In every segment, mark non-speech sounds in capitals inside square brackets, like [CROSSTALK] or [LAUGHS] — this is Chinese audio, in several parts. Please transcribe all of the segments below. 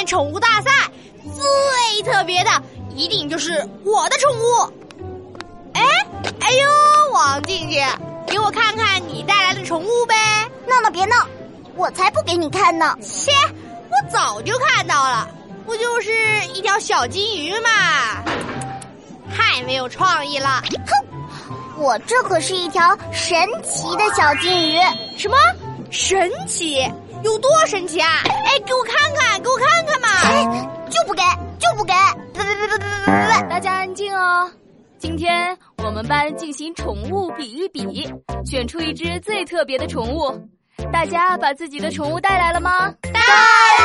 年宠物大赛，最特别的一定就是我的宠物。哎，哎呦，王静静，给我看看你带来的宠物呗！闹闹别闹，我才不给你看呢！切，我早就看到了，不就是一条小金鱼嘛？太没有创意了！哼，我这可是一条神奇的小金鱼。什么神奇？有多神奇啊？哎，给我看看，给我看看嘛！就不给，就不给！别别别别别别别！大家安静哦。今天我们班进行宠物比一比，选出一只最特别的宠物。大家把自己的宠物带来了吗？带来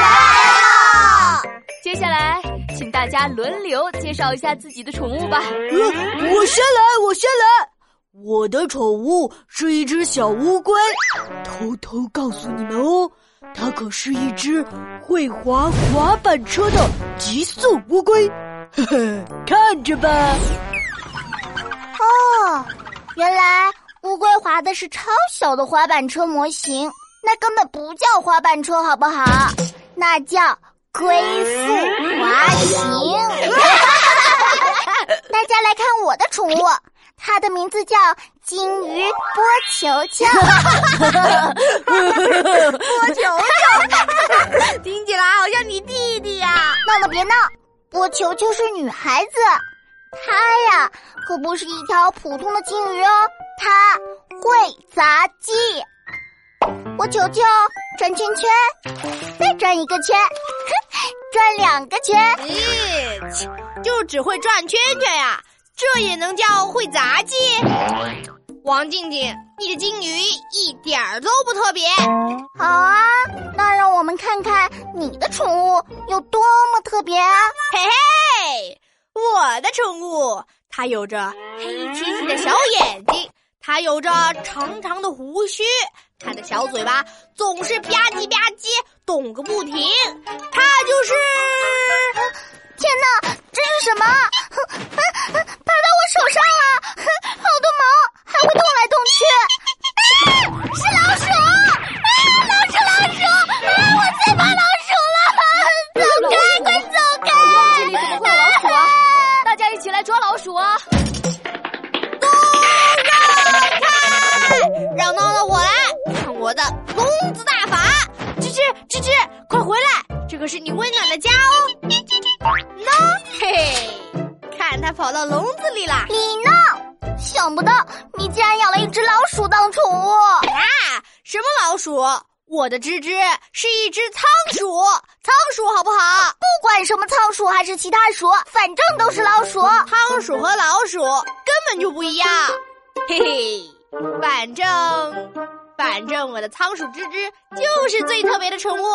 了。接下来，请大家轮流介绍一下自己的宠物吧。我先来，我先来。我的宠物是一只小乌龟，偷偷告诉你们哦，它可是一只会滑滑板车的极速乌龟，呵呵，看着吧。哦，原来乌龟滑的是超小的滑板车模型，那根本不叫滑板车，好不好？那叫龟速滑行。[LAUGHS] [LAUGHS] 大家来看我的宠物。它的名字叫金鱼波球球，波球球，[LAUGHS] 听起来好像你弟弟呀！闹闹别闹，波球球是女孩子，她呀可不是一条普通的金鱼哦，她会杂技。波球球转圈圈，再转一个圈，[LAUGHS] 转两个圈，咦，就只会转圈圈呀？这也能叫会杂技？王静静，你的金鱼一点儿都不特别。好啊，那让我们看看你的宠物有多么特别啊！嘿嘿，我的宠物它有着黑漆漆的小眼睛，它有着长长的胡须，它的小嘴巴总是吧唧吧唧动个不停，它就是。天哪，这是什么？[LAUGHS] 闹闹我来看我的笼子大法！吱吱吱吱，快回来，这可是你温暖的家哦。喏，嘿嘿，看它跑到笼子里了。你呢？想不到你竟然养了一只老鼠当宠物啊！什么老鼠？我的吱吱是一只仓鼠，仓鼠好不好？不管什么仓鼠还是其他鼠，反正都是老鼠。仓鼠和老鼠根本就不一样。嘿嘿，反正反正我的仓鼠吱吱就是最特别的宠物。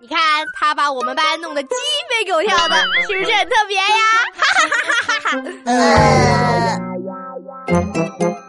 你看，它把我们班弄得鸡飞狗跳的，是不是很特别呀？哈哈哈哈哈哈！